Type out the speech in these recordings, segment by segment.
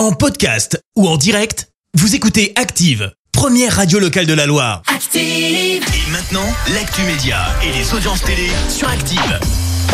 En podcast ou en direct, vous écoutez Active, première radio locale de la Loire. Active. Et maintenant, l'actu média et les audiences télé sur Active.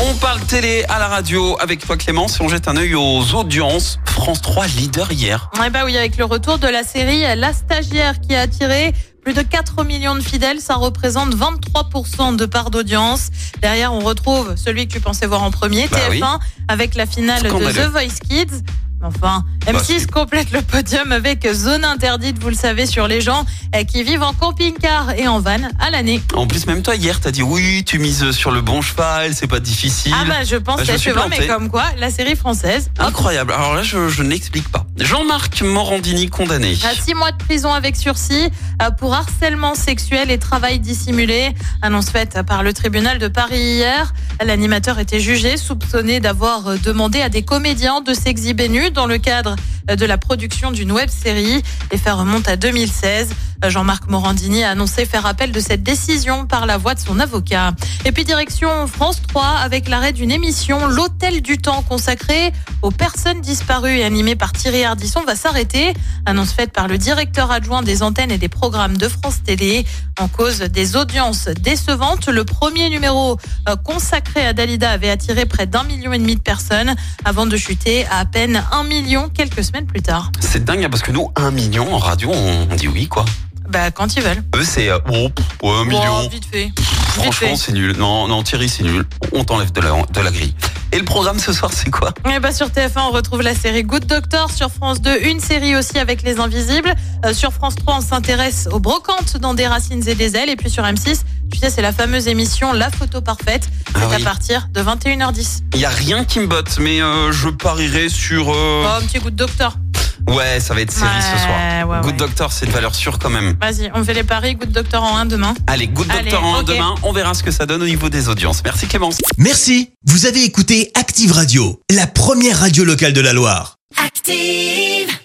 On parle télé à la radio avec toi Clément. Si on jette un œil aux audiences, France 3 leader hier. Eh bah oui, avec le retour de la série La Stagiaire qui a attiré plus de 4 millions de fidèles, ça représente 23% de part d'audience. Derrière, on retrouve celui que tu pensais voir en premier, Bah TF1, oui. avec la finale de. The Voice Kids. Enfin, Bah, M6 si. complète le podium avec Zone Interdite, vous le savez, sur les gens eh, qui vivent en camping-car et en van à l'année. En plus, même toi hier, t'as dit oui, tu mises sur le bon cheval, c'est pas difficile. Ah bah je pense Bah, je suis suivre, mais comme quoi, la série française, Incroyable. Alors là, je, je n'explique pas. Jean-Marc Morandini condamné. À six mois de prison avec sursis euh, pour harcèlement sexuel et travail dissimulé. Annonce faite par le tribunal de Paris hier. L'animateur était jugé, soupçonné d'avoir euh, demandé à des comédiens de s'exhiber nus dans le cadre euh, de la production d'une web série. Les faits remontent à 2016. Jean-Marc Morandini a annoncé faire appel de cette décision par la voix de son avocat. Et puis direction France 3 avec l'arrêt d'une émission L'Hôtel du Temps consacrée aux personnes disparues et animée par Thierry Ardisson va s'arrêter. Annonce faite par le directeur adjoint des antennes et des programmes de France Télé. En cause des audiences décevantes, le premier numéro euh, consacré à Dalida avait attiré près d'un million et demi de personnes avant de chuter à à peine un million quelques semaines plus tard. C'est dingue hein, parce que nous, un million en radio, on dit oui quoi. Bah, quand ils veulent. Eux, c'est euh, oh, ouais, un million. Oh, vite fait. Franchement, c'est nul. Non, non, Thierry, c'est nul. On t'enlève de la, de la grille. Et le programme ce soir, c'est quoi? Et bah sur TF1, on retrouve la série Good Doctor. Sur France 2, une série aussi avec les Invisibles. Euh, sur France 3, on s'intéresse aux brocantes dans des racines et des ailes. Et puis sur M6, tu sais, c'est la fameuse émission La photo parfaite. C'est Ah à oui. partir de 21h10. Il y a rien qui me botte, mais euh, je parierais sur. euh, Oh, un petit Good Doctor. Ouais, ça va être série ce soir. Ouais, Good ouais. Doctor, c'est une valeur sûre quand même. Vas-y, on fait les paris. Good Doctor en 1 demain. Allez, Good Allez, Doctor en ok. demain. On verra ce que ça donne au niveau des audiences. Merci Clémence. Merci, vous avez écouté Active Radio, la première radio locale de la Loire. Active.